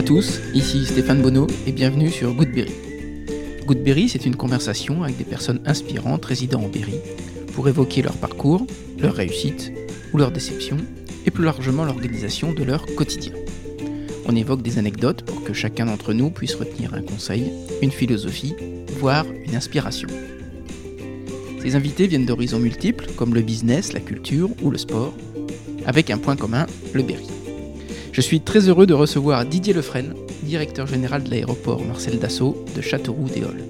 à tous, ici Stéphane Bonneau et bienvenue sur Goodberry. Goodberry, c'est une conversation avec des personnes inspirantes résidant en Berry pour évoquer leur parcours, leur réussite ou leur déception et plus largement l'organisation de leur quotidien. On évoque des anecdotes pour que chacun d'entre nous puisse retenir un conseil, une philosophie, voire une inspiration. Ces invités viennent d'horizons multiples comme le business, la culture ou le sport, avec un point commun, le Berry. Je suis très heureux de recevoir Didier Lefresne, directeur général de l'aéroport Marcel Dassault de Châteauroux-des-Halles.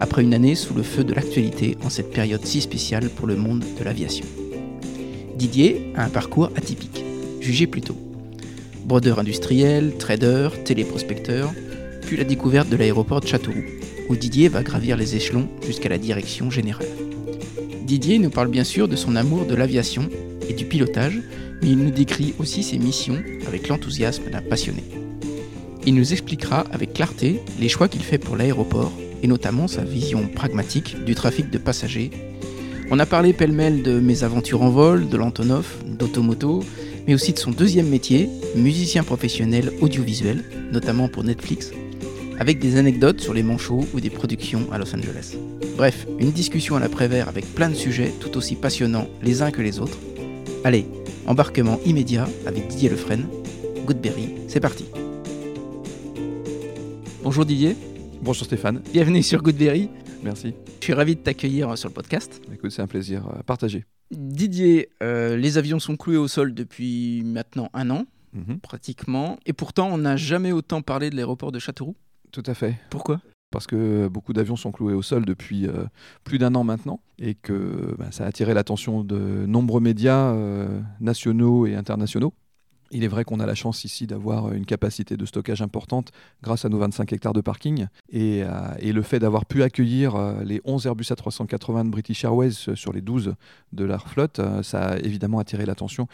Après une année sous le feu de l'actualité en cette période si spéciale pour le monde de l'aviation. Didier a un parcours atypique, jugé plutôt. Brodeur industriel, trader, téléprospecteur, puis la découverte de l'aéroport de Châteauroux, où Didier va gravir les échelons jusqu'à la direction générale. Didier nous parle bien sûr de son amour de l'aviation et du pilotage, mais il nous décrit aussi ses missions avec l'enthousiasme d'un passionné. Il nous expliquera avec clarté les choix qu'il fait pour l'aéroport et notamment sa vision pragmatique du trafic de passagers. On a parlé pêle-mêle de mes aventures en vol, de l'Antonov, d'Automoto, mais aussi de son deuxième métier, musicien professionnel audiovisuel, notamment pour Netflix, avec des anecdotes sur les manchots ou des productions à Los Angeles. Bref, une discussion à l'après-vert avec plein de sujets tout aussi passionnants les uns que les autres. Allez, embarquement immédiat avec Didier Lefresne. Goodberry, c'est parti. Bonjour Didier. Bonjour Stéphane. Bienvenue sur Goodberry. Merci. Je suis ravi de t'accueillir sur le podcast. Écoute, c'est un plaisir euh, partagé. Didier, euh, les avions sont cloués au sol depuis maintenant un an, Mhm. pratiquement. Et pourtant, on n'a jamais autant parlé de l'aéroport de Châteauroux. Tout à fait. Pourquoi? Parce que beaucoup d'avions sont cloués au sol depuis euh, plus d'un an maintenant et que ben, ça a attiré l'attention de nombreux médias euh, nationaux et internationaux. Il est vrai qu'on a la chance ici d'avoir une capacité de stockage importante grâce à nos 25 hectares de parking et, le fait d'avoir pu accueillir euh, les 11 Airbus A380 de British Airways sur les 12 de leur flotte, ça a évidemment attiré l'attention.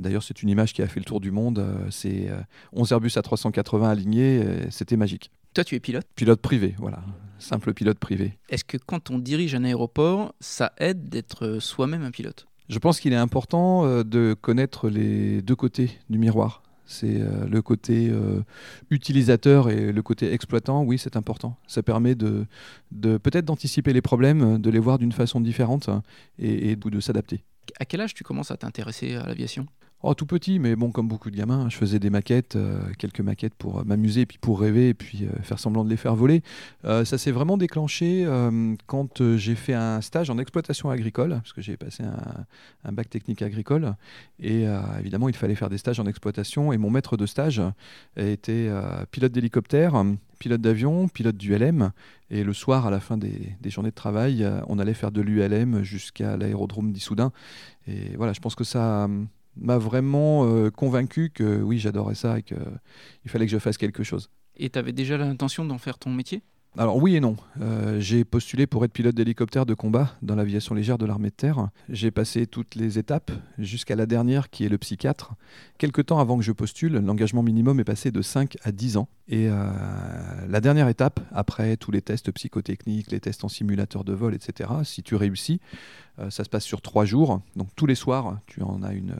D'ailleurs, c'est une image qui a fait le tour du monde. euh, 11 Airbus A380 alignés, c'était magique. Toi, tu es pilote. Pilote privé, voilà. Simple pilote privé. Est-ce que quand on dirige un aéroport, ça aide d'être soi-même un pilote? Je pense qu'il est important euh, de connaître les deux côtés du miroir. C'est euh, le côté euh, utilisateur et le côté exploitant, oui, c'est important. Ça permet de, de peut-être d'anticiper les problèmes, de les voir d'une façon différente et, et de, de s'adapter. À quel âge tu commences à t'intéresser à l'aviation? Oh, tout petit, mais bon, comme beaucoup de gamins, je faisais des maquettes, euh, quelques maquettes pour euh, m'amuser, puis pour rêver, puis euh, faire semblant de les faire voler. Ça s'est vraiment déclenché quand j'ai fait un stage en exploitation agricole, parce que j'ai passé un, un bac technique agricole, et évidemment, il fallait faire des stages en exploitation, et mon maître de stage était pilote d'hélicoptère, pilote d'avion, pilote du LM, et le soir, à la fin des, des journées de travail, on allait faire de l'ULM jusqu'à l'aérodrome d'Issoudun. Et voilà, je pense que ça m'a vraiment euh, convaincu que oui, j'adorais ça et qu'il fallait que je fasse quelque chose. Et tu avais déjà l'intention d'en faire ton métier? Alors oui et non. Euh, j'ai postulé pour être pilote d'hélicoptère de combat dans l'aviation légère de l'armée de terre. J'ai passé toutes les étapes jusqu'à la dernière qui est le psychiatre. Quelque temps avant que je postule, l'engagement minimum est passé de 5 à 10 ans. Et euh, la dernière étape, après tous les tests psychotechniques, les tests en simulateur de vol, etc., si tu réussis, euh, ça se passe sur 3 jours. Donc tous les soirs, tu en as une...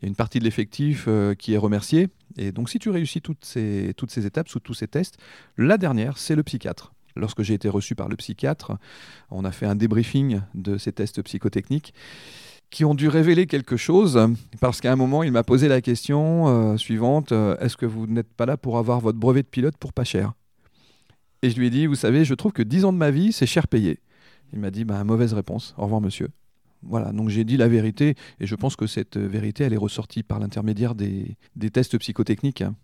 il y a une partie de l'effectif euh, qui est remerciée. Et donc, si tu réussis toutes ces, toutes ces étapes, sous tous ces tests, la dernière, c'est le psychiatre. Lorsque j'ai été reçu par le psychiatre, on a fait un débriefing de ces tests psychotechniques qui ont dû révéler quelque chose, parce qu'à un moment, il m'a posé la question euh, suivante, euh, est-ce que vous n'êtes pas là pour avoir votre brevet de pilote pour pas cher? Et je lui ai dit, vous savez, je trouve que 10 ans de ma vie, c'est cher payé. Il m'a dit, bah, mauvaise réponse, au revoir monsieur. Voilà, donc j'ai dit la vérité, et je pense que cette euh, vérité, elle est ressortie par l'intermédiaire des, tests psychotechniques. hein.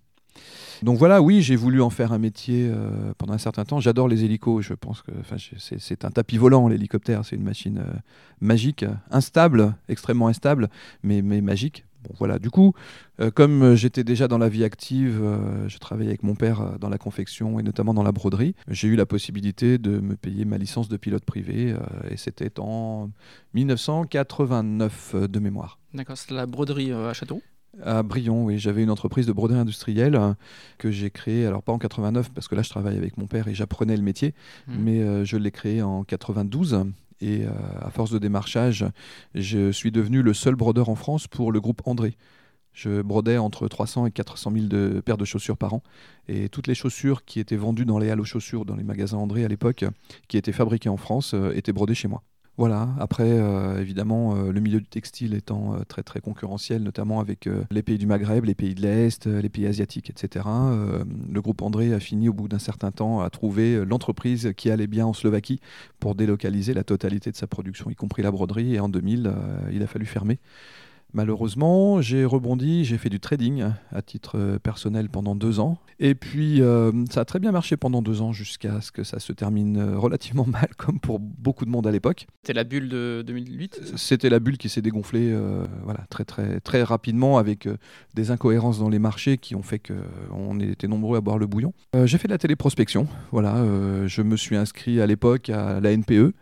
Donc voilà, oui, j'ai voulu en faire un métier euh, pendant un certain temps. J'adore les hélicos, je pense que c'est un tapis volant, l'hélicoptère, c'est une machine euh, magique, instable, extrêmement instable, mais, mais magique. Bon, voilà, du coup, euh, comme euh, j'étais déjà dans la vie active, euh, je travaillais avec mon père dans la confection et notamment dans la broderie, j'ai eu la possibilité de me payer ma licence de pilote privé, euh, et c'était en 1989 euh, de mémoire. D'accord, c'est la broderie à Châteauroux? À Brion, oui, j'avais une entreprise de broderie industrielle euh, que j'ai créée, alors pas en 89, parce que là je travaille avec mon père et j'apprenais le métier, Mhm. mais euh, je l'ai créée en 92. Et euh, à force de démarchage, je suis devenu le seul brodeur en France pour le groupe André. Je brodais entre 300 et 400 000 de paires de chaussures par an. Et toutes les chaussures qui étaient vendues dans les halles aux chaussures, dans les magasins André à l'époque, qui étaient fabriquées en France, étaient brodées chez moi. Voilà, après, euh, évidemment, euh, le milieu du textile étant euh, très très concurrentiel, notamment avec les pays du Maghreb, les pays de l'Est, les pays asiatiques, etc., le groupe André a fini au bout d'un certain temps à trouver l'entreprise qui allait bien en Slovaquie pour délocaliser la totalité de sa production, y compris la broderie, et en 2000, il a fallu fermer. Malheureusement, j'ai rebondi, j'ai fait du trading à titre euh, personnel pendant deux ans. Et puis, euh, ça a très bien marché pendant deux ans jusqu'à ce que ça se termine euh, relativement mal, comme pour beaucoup de monde à l'époque. C'était la bulle de 2008 C'était la bulle qui s'est dégonflée voilà, très, très, très rapidement avec des incohérences dans les marchés qui ont fait qu'on était nombreux à boire le bouillon. j'ai fait de la téléprospection. Voilà, je me suis inscrit à l'époque à la NPE.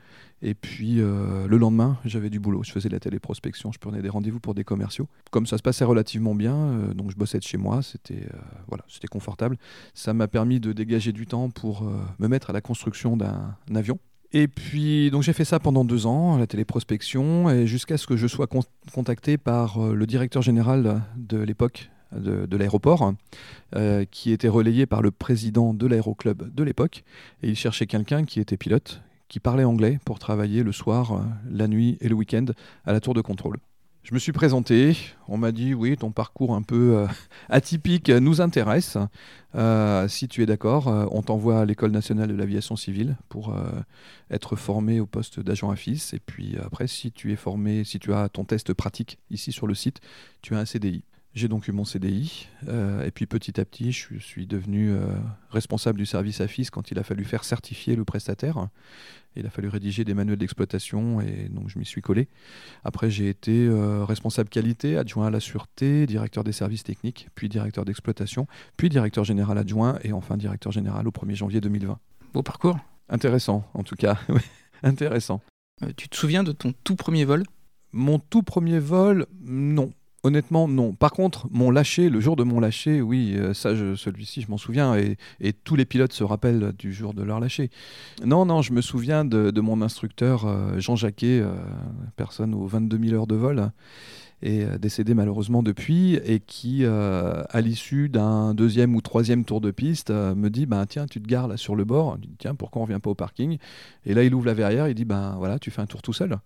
Et puis euh, le lendemain, j'avais du boulot. Je faisais de la téléprospection, je prenais des rendez-vous pour des commerciaux. Comme ça se passait relativement bien, euh, donc je bossais de chez moi, c'était euh, voilà, c'était confortable. Ça m'a permis de dégager du temps pour me mettre à la construction d'un avion. Et puis donc j'ai fait ça pendant deux ans, la téléprospection, jusqu'à ce que je sois contacté par le directeur général de l'époque de l'aéroport, qui était relayé par le président de l'aéroclub de l'époque. Et il cherchait quelqu'un qui était pilote, qui parlait anglais pour travailler le soir, euh, la nuit et le week-end à la tour de contrôle. Je me suis présenté, on m'a dit oui, ton parcours un peu euh, atypique nous intéresse. Euh, si tu es d'accord, on t'envoie à l'école nationale de l'aviation civile pour être formé au poste d'agent AFIS. Et puis après, si tu es formé, si tu as ton test pratique ici sur le site, tu as un CDI. J'ai donc eu mon CDI, et puis petit à petit, je suis devenu responsable du service AFIS quand il a fallu faire certifier le prestataire. Il a fallu rédiger des manuels d'exploitation et donc je m'y suis collé. Après, j'ai été euh, responsable qualité, adjoint à la sûreté, directeur des services techniques, puis directeur d'exploitation, puis directeur général adjoint et enfin directeur général au 1er janvier 2020. Beau parcours. Intéressant, en tout cas. Intéressant. Euh, tu te souviens de ton tout premier vol? Mon tout premier vol, non. Honnêtement, non. Par contre, mon lâcher, le jour de mon lâcher, oui, euh, ça, celui-ci, je m'en souviens, et, tous les pilotes se rappellent du jour de leur lâcher. Non, non, je me souviens de, mon instructeur euh, Jean Jacquet, euh, personne aux 22 000 heures de vol, et décédé malheureusement depuis, et qui, à l'issue d'un deuxième ou troisième tour de piste, me dit ben tiens, tu te gares là sur le bord. Tiens, pourquoi on vient pas au parking? Et là, il ouvre la verrière, il dit ben voilà, tu fais un tour tout seul.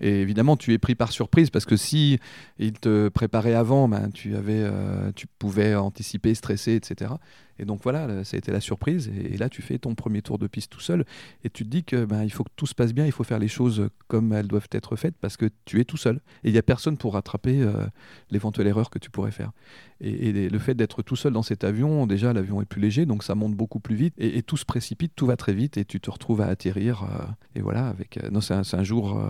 Et évidemment, tu es pris par surprise parce que si il te préparait avant, ben, tu, avais, euh, tu pouvais anticiper, stresser, etc. Et donc voilà, ça a été la surprise. Et, là, tu fais ton premier tour de piste tout seul. Et tu te dis que ben, il faut que tout se passe bien, il faut faire les choses comme elles doivent être faites parce que tu es tout seul. Et il n'y a personne pour rattraper euh, l'éventuelle erreur que tu pourrais faire. Et, le fait d'être tout seul dans cet avion, déjà, l'avion est plus léger, donc ça monte beaucoup plus vite. Et, tout se précipite, tout va très vite et tu te retrouves à atterrir. Euh, et voilà, avec. non, c'est un, un, jour.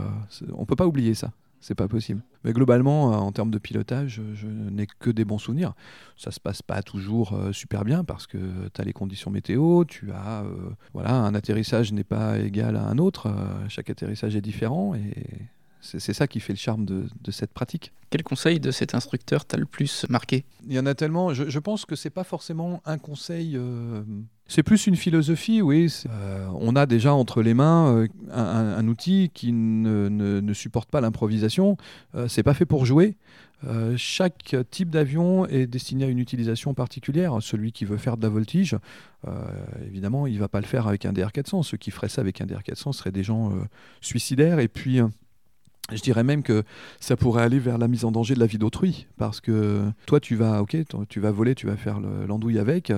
on peut pas oublier ça c'est pas possible. Mais globalement, euh, en termes de pilotage, je n'ai que des bons souvenirs. Ça se passe pas toujours euh, super bien parce que tu as les conditions météo, tu as euh, voilà, un atterrissage n'est pas égal à un autre, chaque atterrissage est différent et c'est ça qui fait le charme de, cette pratique. Quel conseil de cet instructeur t'a le plus marqué? Il y en a tellement. Je, pense que c'est pas forcément un conseil. Euh, c'est plus une philosophie, oui. Euh, on a déjà entre les mains euh, un, outil qui ne, supporte pas l'improvisation. c'est pas fait pour jouer. chaque type d'avion est destiné à une utilisation particulière. Celui qui veut faire de la voltige, évidemment, il va pas le faire avec un DR400. Ceux qui feraient ça avec un DR400 seraient des gens suicidaires. Et puis, je dirais même que ça pourrait aller vers la mise en danger de la vie d'autrui, parce que toi, tu vas, ok, tu vas voler, tu vas faire l'andouille avec.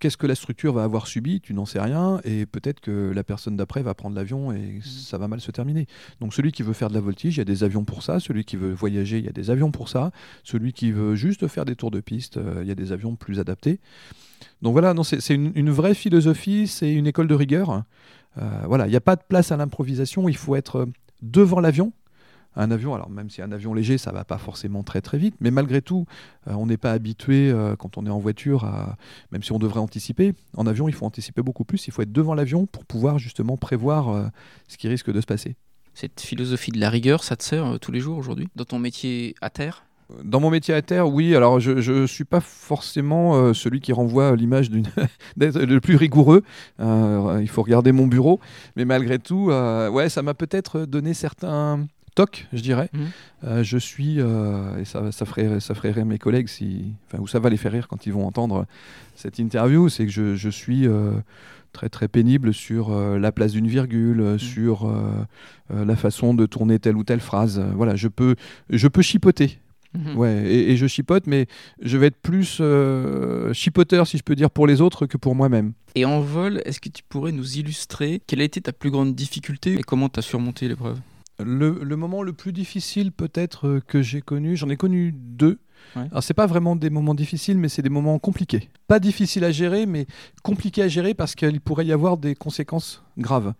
Qu'est-ce que la structure va avoir subi? Tu n'en sais rien, et peut-être que la personne d'après va prendre l'avion et mmh. ça va mal se terminer. Donc celui qui veut faire de la voltige, il y a des avions pour ça. Celui qui veut voyager, il y a des avions pour ça. Celui qui veut juste faire des tours de piste, euh, il y a des avions plus adaptés. Donc voilà, c'est une, vraie philosophie, c'est une école de rigueur. Euh, voilà, il n'y a pas de place à l'improvisation. Il faut être devant l'avion. Un avion, alors même si un avion léger, ça va pas forcément très très vite, mais malgré tout, euh, on n'est pas habitué euh, quand on est en voiture, à, même si on devrait anticiper. En avion, il faut anticiper beaucoup plus. Il faut être devant l'avion pour pouvoir justement prévoir euh, ce qui risque de se passer. Cette philosophie de la rigueur, ça te sert tous les jours aujourd'hui dans ton métier à terre? Dans mon métier à terre, oui. Alors, je ne suis pas forcément euh, celui qui renvoie l'image d'être le plus rigoureux. Euh, il faut regarder mon bureau. Mais malgré tout, euh, ouais, ça m'a peut-être donné certains TOC, je dirais. Mhm. Je suis, et ça, ça, ferait, ça ferait rire mes collègues, si, enfin, ou ça va les faire rire quand ils vont entendre cette interview, c'est que je, je suis très très pénible sur la place d'une virgule, mhm. sur la façon de tourner telle ou telle phrase. voilà, je peux, je peux chipoter. Mhm. Ouais, et, je chipote, mais je vais être plus euh, chipoteur, si je peux dire, pour les autres que pour moi-même. Et en vol, est-ce que tu pourrais nous illustrer quelle a été ta plus grande difficulté et comment tu as surmonté l'épreuve? Le, le, moment le plus difficile peut-être euh, que j'ai connu, j'en ai connu deux. Alors c'est pas vraiment des moments difficiles, mais c'est des moments compliqués. Pas difficiles à gérer, mais compliqués à gérer parce qu'il pourrait y avoir des conséquences graves.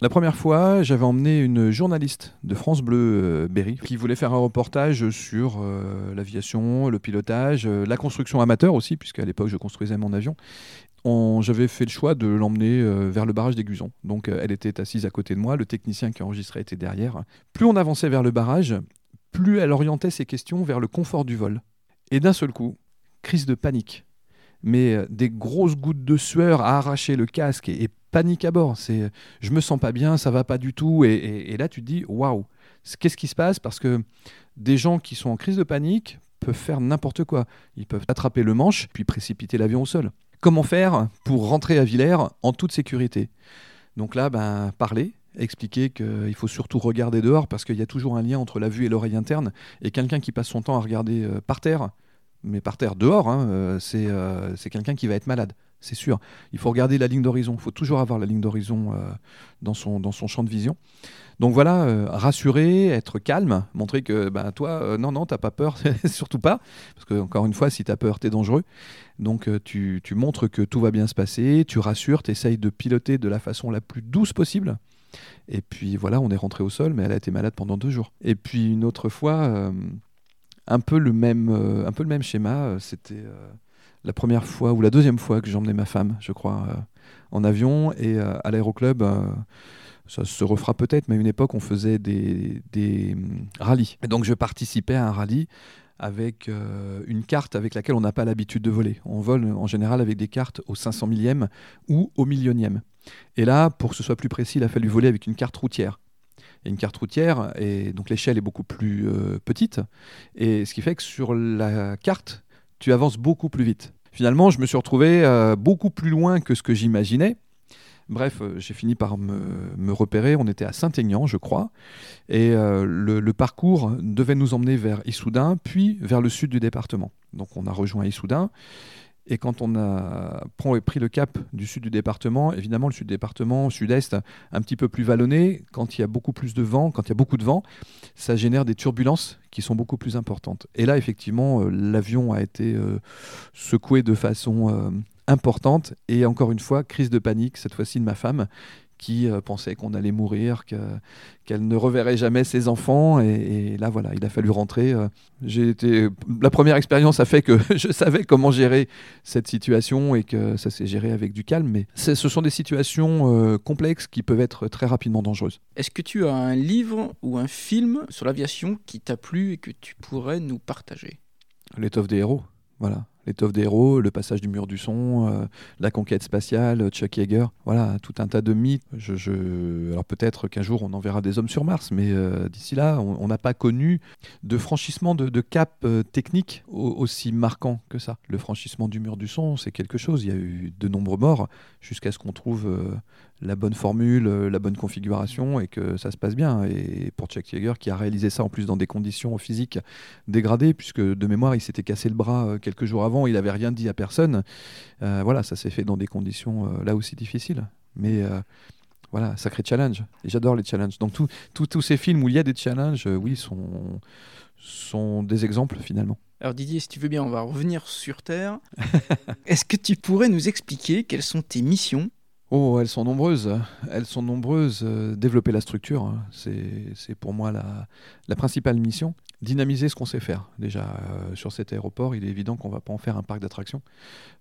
La première fois, j'avais emmené une journaliste de France Bleu euh, Berry qui voulait faire un reportage sur euh, l'aviation, le pilotage, euh, la construction amateur aussi, puisqu'à l'époque je construisais mon avion. J'avais fait le choix de l'emmener vers le barrage d'Aiguzon. Donc elle était assise à côté de moi, le technicien qui enregistrait était derrière. Plus on avançait vers le barrage, plus elle orientait ses questions vers le confort du vol. Et d'un seul coup, crise de panique mais des grosses gouttes de sueur à arracher le casque et, panique à bord. C'est, je me sens pas bien, ça va pas du tout. Et, là, tu te dis, waouh, qu'est-ce qui se passe? Parce que des gens qui sont en crise de panique peuvent faire n'importe quoi. Ils peuvent attraper le manche, puis précipiter l'avion au sol. Comment faire pour rentrer à Villers en toute sécurité? Donc là, ben, parler, expliquer qu'il faut surtout regarder dehors parce qu'il y a toujours un lien entre la vue et l'oreille interne. Et quelqu'un qui passe son temps à regarder euh, par terre, mais par terre dehors, hein, euh, euh, c'est quelqu'un qui va être malade c'est sûr. Il faut regarder la ligne d'horizon. Il faut toujours avoir la ligne d'horizon euh, dans, son, dans son champ de vision. Donc voilà, rassurer, être calme, montrer que ben, toi, non, non, t'as pas peur, surtout pas. Parce que, encore une fois, si tu as peur, tu es dangereux. Donc tu, tu, montres que tout va bien se passer, tu rassures, tu essayes de piloter de la façon la plus douce possible. Et puis voilà, on est rentré au sol, mais elle a été malade pendant deux jours. Et puis une autre fois, un, peu le même, un peu le même schéma, c'était la première fois ou la deuxième fois que j'emmenais ma femme, je crois, euh, en avion et euh, à l'aéroclub. Euh, ça se refera peut-être, mais à une époque, on faisait des, des hum, rallyes. Et donc, je participais à un rallye avec une carte avec laquelle on n'a pas l'habitude de voler. On vole en général avec des cartes au 500 millième ou au millionième. Et là, pour que ce soit plus précis, il a fallu voler avec une carte routière. Une carte routière, et donc l'échelle est beaucoup plus petite. Et ce qui fait que sur la carte, tu avances beaucoup plus vite. Finalement, je me suis retrouvé euh, beaucoup plus loin que ce que j'imaginais. Bref, euh, j'ai fini par me, repérer. On était à Saint-Aignan, je crois. Et euh, le, parcours devait nous emmener vers Issoudun, puis vers le sud du département. Donc on a rejoint Issoudun. Et quand on a pris le cap du sud du département, évidemment, le sud du département, sud-est, un petit peu plus vallonné, quand il y a beaucoup plus de vent, quand il y a beaucoup de vent, ça génère des turbulences qui sont beaucoup plus importantes. Et là, effectivement, euh, l'avion a été euh, secoué de façon euh, importante. Et encore une fois, crise de panique, cette fois-ci de ma femme, qui euh, pensait qu'on allait mourir, qu'elle ne reverrait jamais ses enfants. Et, là, voilà, il a fallu rentrer. Euh. J'ai été, la première expérience a fait que je savais comment gérer cette situation et que ça s'est géré avec du calme. Mais ce sont des situations euh, complexes qui peuvent être très rapidement dangereuses. Est-ce que tu as un livre ou un film sur l'aviation qui t'a plu et que tu pourrais nous partager? L'étoffe des héros. Voilà, l'étoffe des héros, le passage du mur du son, euh, la conquête spatiale, Chuck Yeager, voilà, tout un tas de mythes. Alors peut-être qu'un jour on enverra des hommes sur Mars, mais euh, d'ici là, on n'a pas connu de franchissement de, cap euh, technique aussi marquant que ça. Le franchissement du mur du son, c'est quelque chose. Il y a eu de nombreux morts jusqu'à ce qu'on trouve la bonne formule, euh, la bonne configuration et que ça se passe bien. Et pour Chuck Yeager, qui a réalisé ça en plus dans des conditions physiques dégradées, puisque de mémoire, il s'était cassé le bras euh, quelques jours avant, il n'avait rien dit à personne. Euh, voilà, ça s'est fait dans des conditions là aussi difficiles. Mais voilà, sacré challenge. Et j'adore les challenges. Donc tous ces films où il y a des challenges, oui, sont, sont des exemples finalement. Alors Didier, si tu veux bien, on va revenir sur Terre. Est-ce que tu pourrais nous expliquer quelles sont tes missions Oh, elles sont nombreuses. Elles sont nombreuses. Euh, développer la structure, hein. c'est pour moi la, principale mission. Dynamiser ce qu'on sait faire. Déjà, euh, sur cet aéroport, il est évident qu'on ne va pas en faire un parc d'attractions.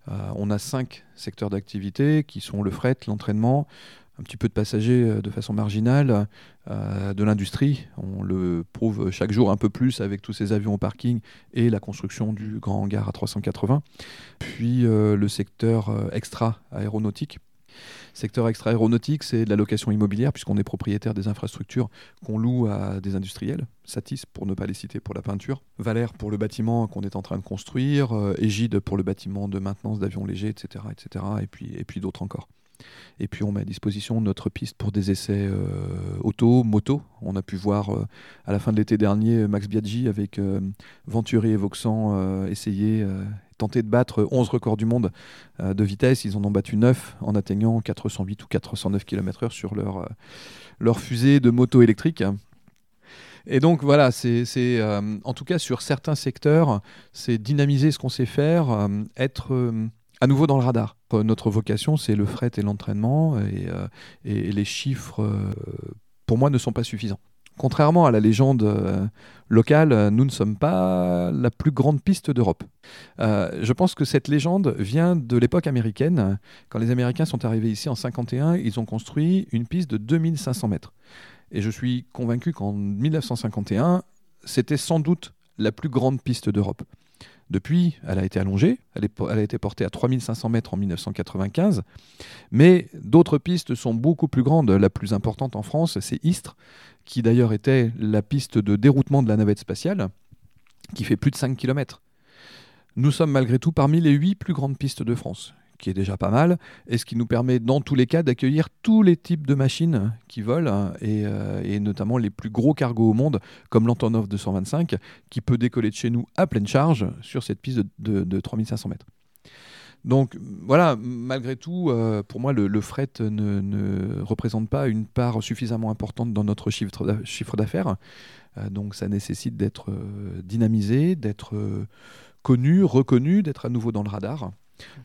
Euh, on a cinq secteurs d'activité qui sont le fret, l'entraînement, un petit peu de passagers de façon marginale, de l'industrie. On le prouve chaque jour un peu plus avec tous ces avions au parking et la construction du grand hangar à 380. Puis le secteur extra aéronautique Secteur extra-aéronautique, c'est de la location immobilière, puisqu'on est propriétaire des infrastructures qu'on loue à des industriels. Satis, pour ne pas les citer, pour la peinture. Valère, pour le bâtiment qu'on est en train de construire. Euh, Égide, pour le bâtiment de maintenance d'avions légers, etc. etc. et puis, et puis d'autres encore. Et puis on met à disposition notre piste pour des essais euh, auto, moto. On a pu voir euh, à la fin de l'été dernier Max Biaggi avec Venturi et Voxan essayer tenté de battre 11 records du monde euh, de vitesse. Ils en ont battu 9 en atteignant 408 ou 409 km/h sur leur, euh, leur fusée de moto électrique. Et donc voilà, c'est euh, en tout cas sur certains secteurs, c'est dynamiser ce qu'on sait faire, être à nouveau dans le radar. Notre vocation, c'est le fret et l'entraînement, et, les chiffres, pour moi, ne sont pas suffisants. Contrairement à la légende euh, locale, euh, nous ne sommes pas la plus grande piste d'Europe. Euh, je pense que cette légende vient de l'époque américaine. Quand les Américains sont arrivés ici en 51, ils ont construit une piste de 2500 mètres. Et je suis convaincu qu'en 1951, c'était sans doute la plus grande piste d'Europe. Depuis, elle a été allongée, elle, a été portée à 3500 mètres en 1995, mais d'autres pistes sont beaucoup plus grandes. La plus importante en France, c'est Istres, qui d'ailleurs était la piste de déroutement de la navette spatiale, qui fait plus de 5 km. Nous sommes malgré tout parmi les 8 plus grandes pistes de France qui est déjà pas mal, et ce qui nous permet dans tous les cas d'accueillir tous les types de machines qui volent, hein, euh, et, notamment les plus gros cargos au monde, comme l'Antonov 225, qui peut décoller de chez nous à pleine charge sur cette piste de, 3500 mètres. Donc voilà, malgré tout, euh, pour moi, le, fret ne, représente pas une part suffisamment importante dans notre chiffre d'affaires. Euh, donc ça nécessite d'être dynamisé, d'être connu, reconnu, d'être à nouveau dans le radar.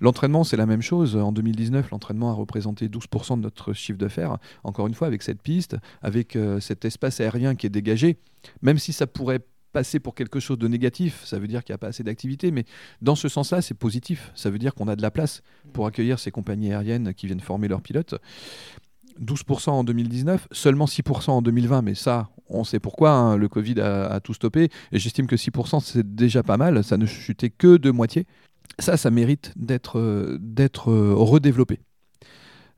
L'entraînement, c'est la même chose. En 2019, l'entraînement a représenté 12% de notre chiffre d'affaires. Encore une fois, avec cette piste, avec euh, cet espace aérien qui est dégagé, même si ça pourrait passer pour quelque chose de négatif, ça veut dire qu'il n'y a pas assez d'activité, mais dans ce sens-là, c'est positif. Ça veut dire qu'on a de la place pour accueillir ces compagnies aériennes qui viennent former leurs pilotes. 12% en 2019, seulement 6% en 2020, mais ça, on sait pourquoi, hein. le Covid a, a, tout stoppé, et j'estime que 6% c'est déjà pas mal, ça ne chutait que de moitié ça, ça mérite d'être euh, euh, redéveloppé.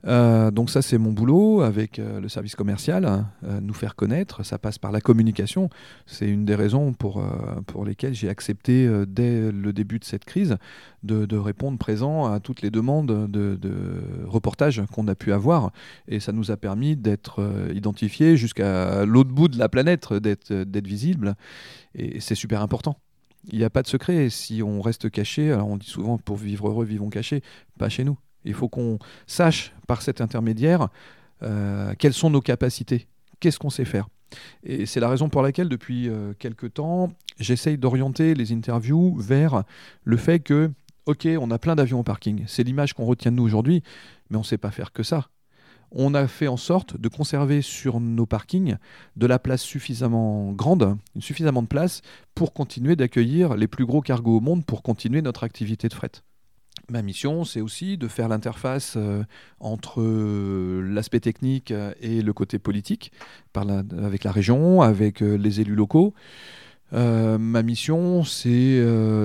Euh, donc ça c'est mon boulot avec le service commercial, hein, nous faire connaître, ça passe par la communication. C'est une des raisons pour, pour lesquelles j'ai accepté dès le début de cette crise de, répondre présent à toutes les demandes de, de reportages qu'on a pu avoir. Et ça nous a permis d'être identifiés jusqu'à l'autre bout de la planète, d'être visible. Et c'est super important. Il n'y a pas de secret. Si on reste caché, alors on dit souvent pour vivre heureux, vivons cachés, pas chez nous. Il faut qu'on sache par cet intermédiaire euh, quelles sont nos capacités, qu'est-ce qu'on sait faire? Et c'est la raison pour laquelle, depuis euh, quelques temps, j'essaye d'orienter les interviews vers le fait que, ok, on a plein d'avions au parking, c'est l'image qu'on retient de nous aujourd'hui, mais on ne sait pas faire que ça on a fait en sorte de conserver sur nos parkings de la place suffisamment grande, suffisamment de place pour continuer d'accueillir les plus gros cargos au monde pour continuer notre activité de fret. Ma mission, c'est aussi de faire l'interface euh, entre euh, l'aspect technique et le côté politique, avec la région, avec euh, les élus locaux. ma mission, c'est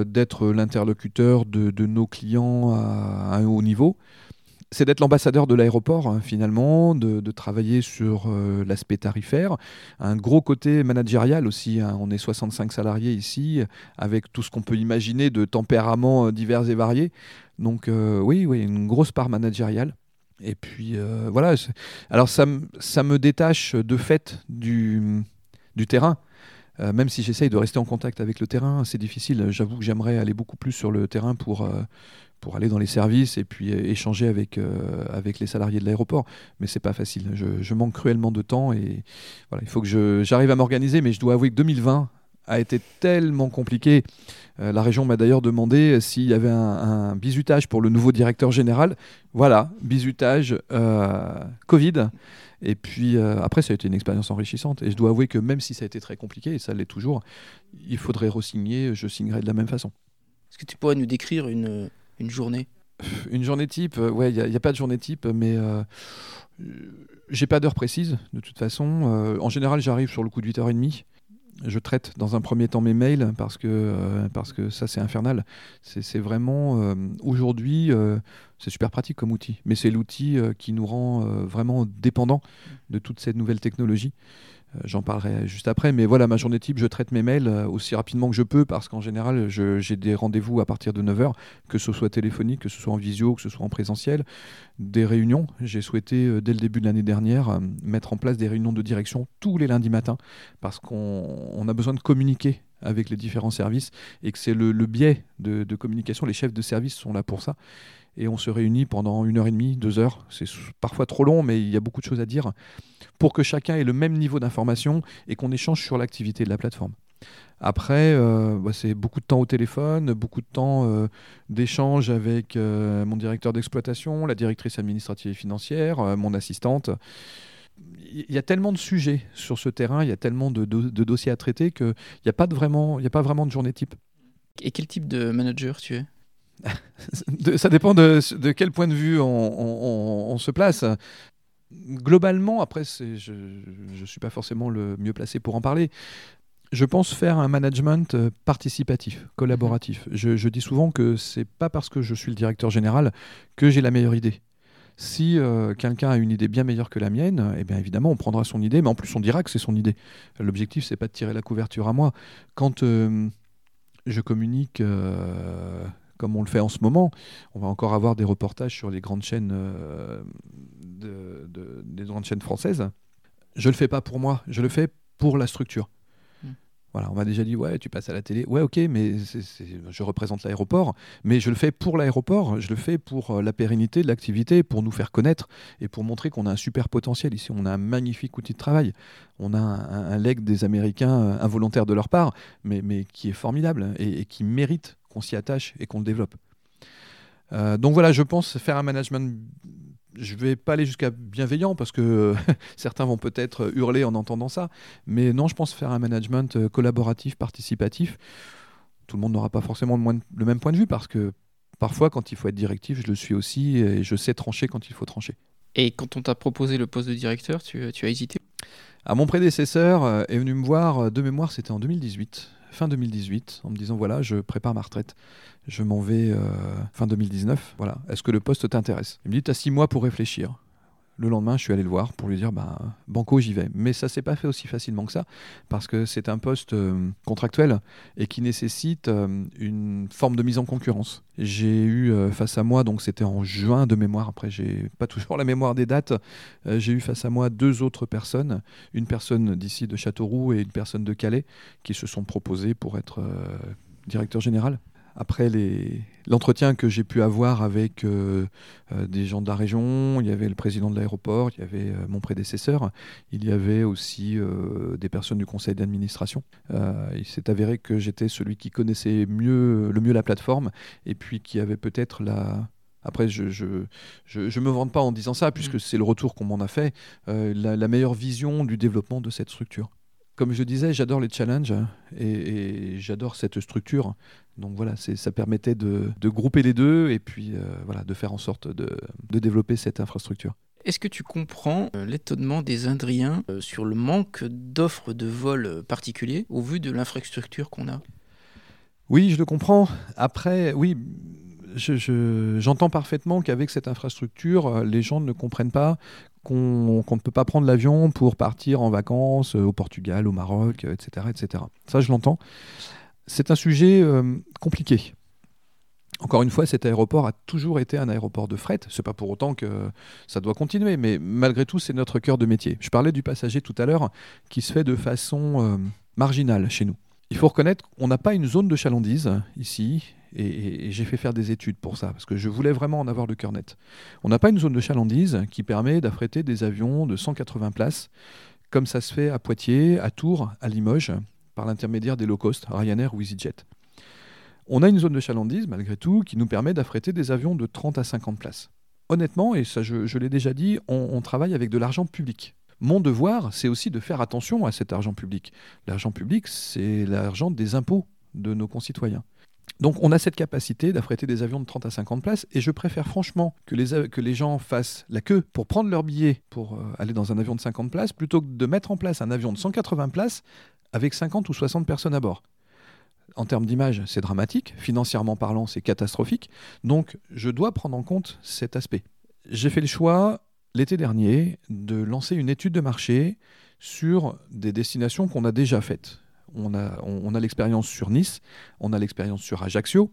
d'être l'interlocuteur de, nos clients à, un haut niveau, c'est d'être l'ambassadeur de l'aéroport hein, finalement, de, travailler sur euh, l'aspect tarifaire, un gros côté managérial aussi. Hein. On est 65 salariés ici, avec tout ce qu'on peut imaginer de tempéraments euh, divers et variés. Donc euh, oui, oui, une grosse part managériale. Et puis voilà. Alors ça, ça me détache de fait du, du terrain. même si j'essaye de rester en contact avec le terrain, c'est difficile. J'avoue que j'aimerais aller beaucoup plus sur le terrain pour, pour aller dans les services et puis euh, échanger avec, euh, avec les salariés de l'aéroport. Mais c'est pas facile. Je, manque cruellement de temps et voilà, il faut que j'arrive à m'organiser. Mais je dois avouer que 2020 a été tellement compliqué. Euh, la région m'a d'ailleurs demandé s'il y avait un, un, bisutage pour le nouveau directeur général. Voilà, bisutage, Covid. Et puis après, ça a été une expérience enrichissante. Et je dois avouer que même si ça a été très compliqué, et ça l'est toujours, il faudrait re-signer, je signerai de la même façon. Est-ce que tu pourrais nous décrire une, une journée Une journée type, euh, ouais, il n'y a, pas de journée type, mais euh, j'ai pas d'heure précise, de toute façon. Euh, en général, j'arrive sur le coup de 8h30. je traite dans un premier temps mes mails parce que, euh, parce que ça c'est infernal. C'est vraiment aujourd'hui c'est super pratique comme outil, mais c'est l'outil qui nous rend vraiment dépendants de toutes ces nouvelles technologies. Euh, j'en parlerai juste après, mais voilà, ma journée type, je traite mes mails euh, aussi rapidement que je peux parce qu'en général, j'ai des rendez-vous à partir de 9h, que ce soit téléphonique, que ce soit en visio, que ce soit en présentiel, des réunions. J'ai souhaité, euh, dès le début de l'année dernière, mettre en place des réunions de direction tous les lundis matins parce qu'on a besoin de communiquer avec les différents services et que c'est le, biais de, de communication. Les chefs de service sont là pour ça et on se réunit pendant une heure et demie, deux heures. C'est parfois trop long, mais il y a beaucoup de choses à dire pour que chacun ait le même niveau d'information et qu'on échange sur l'activité de la plateforme. Après, euh, bah, c'est beaucoup de temps au téléphone, beaucoup de temps euh, d'échange avec euh, mon directeur d'exploitation, la directrice administrative et financière, mon assistante. Il y a tellement de sujets sur ce terrain, il y a tellement de, dossiers à traiter qu'il n'y a, a pas vraiment de journée type. Et quel type de manager tu es? ça dépend de, quel point de vue on, se place. Globalement, après, je ne suis pas forcément le mieux placé pour en parler. Je pense faire un management euh, participatif, collaboratif. Mhm. Je, dis souvent que c'est pas parce que je suis le directeur général que j'ai la meilleure idée. Si euh, quelqu'un a une idée bien meilleure que la mienne, eh bien évidemment on prendra son idée, mais en plus on dira que c'est son idée. L'objectif c'est pas de tirer la couverture à moi. Quand euh, je communique comme on le fait en ce moment. On va encore avoir des reportages sur les grandes chaînes, euh, des grandes chaînes françaises. Je le fais pas pour moi, je le fais pour la structure. Voilà, on m'a déjà dit ouais, tu passes à la télé. Ouais, ok, mais je représente l'aéroport, mais je le fais pour l'aéroport, je le fais pour euh, la pérennité de l'activité, pour nous faire connaître et pour montrer qu'on a un super potentiel ici. On a un magnifique outil de travail. On a un, leg des Américains euh, involontaire de leur part, mais, mais qui est formidable et, qui mérite qu'on s'y attache et qu'on le développe. Euh, donc voilà, je pense faire un management je vais pas aller jusqu'à bienveillant parce que certains vont peut-être hurler en entendant ça, mais non, je pense faire un management euh, collaboratif, participatif. Tout le monde n'aura pas forcément le, même point de vue parce que parfois, quand il faut être directif, je le suis aussi et je sais trancher quand il faut trancher. Et quand on t'a proposé le poste de directeur, tu, as hésité? Ah, Mon prédécesseur euh, est venu me voir de mémoire, c'était en 2018 fin 2018 en me disant voilà, je prépare ma retraite. Je m'en vais euh, fin 2019. Voilà, est-ce que le poste t'intéresse? Il me dit tu as six mois pour réfléchir. Le lendemain, je suis allé le voir pour lui dire bah, Banco, j'y vais. Mais ça s'est pas fait aussi facilement que ça, parce que c'est un poste euh, contractuel et qui nécessite euh, une forme de mise en concurrence. J'ai eu face à moi, donc c'était en juin de mémoire, après j'ai pas toujours la mémoire des dates, j'ai eu face à moi deux autres personnes, une personne d'ici de Châteauroux et une personne de Calais, qui se sont proposées pour être directeur général après l'entretien que j'ai pu avoir avec euh, euh, des gens de la région, il y avait le président de l'aéroport, il y avait euh, mon prédécesseur, il y avait aussi des personnes du conseil d'administration. il s'est avéré que j'étais celui qui connaissait mieux, le mieux la plateforme et puis qui avait peut-être la, après, je ne je, me vante pas en disant ça, puisque mmh. c'est le retour qu'on m'en a fait, la, meilleure vision du développement de cette structure comme je disais, j'adore les challenges et, j'adore cette structure. Donc voilà, ça permettait de, grouper les deux et puis euh, voilà, de faire en sorte de, développer cette infrastructure. Est-ce que tu comprends euh, l'étonnement des Indriens euh, sur le manque d'offres de vol particuliers au vu de l'infrastructure qu'on a? Oui, je le comprends. Après, oui, j'entends parfaitement qu'avec cette infrastructure, les gens ne comprennent pas qu'on ne peut pas prendre l'avion pour partir en vacances euh, au Portugal, au Maroc, etc. Euh, etc. Ça, je l'entends. C'est un sujet euh, compliqué. Encore une fois, cet aéroport a toujours été un aéroport de fret. C'est pas pour autant que ça doit continuer, mais malgré tout, c'est notre cœur de métier. Je parlais du passager tout à l'heure, qui se fait de façon marginale chez nous. Il faut reconnaître qu'on n'a pas une zone de chalandise ici, et, j'ai fait faire des études pour ça, parce que je voulais vraiment en avoir le cœur net. On n'a pas une zone de chalandise qui permet d'affréter des avions de 180 places, comme ça se fait à Poitiers, à Tours, à Limoges, par l'intermédiaire des low cost, Ryanair ou EasyJet. On a une zone de chalandise, malgré tout, qui nous permet d'affréter des avions de 30 à 50 places. Honnêtement, et ça je, l'ai déjà dit, on travaille avec de l'argent public. Mon devoir, c'est aussi de faire attention à cet argent public. L'argent public, c'est l'argent des impôts de nos concitoyens. Donc on a cette capacité d'affréter des avions de 30 à 50 places et je préfère franchement que les, gens fassent la queue pour prendre leur billet pour euh, aller dans un avion de 50 places plutôt que de mettre en place un avion de 180 places avec 50 ou 60 personnes à bord. En termes d'image, c'est dramatique. Financièrement parlant, c'est catastrophique. Donc, je dois prendre en compte cet aspect. J'ai fait le choix, l'été dernier, de lancer une étude de marché sur des destinations qu'on a déjà faites. On a, l'expérience sur Nice, on a l'expérience sur Ajaccio,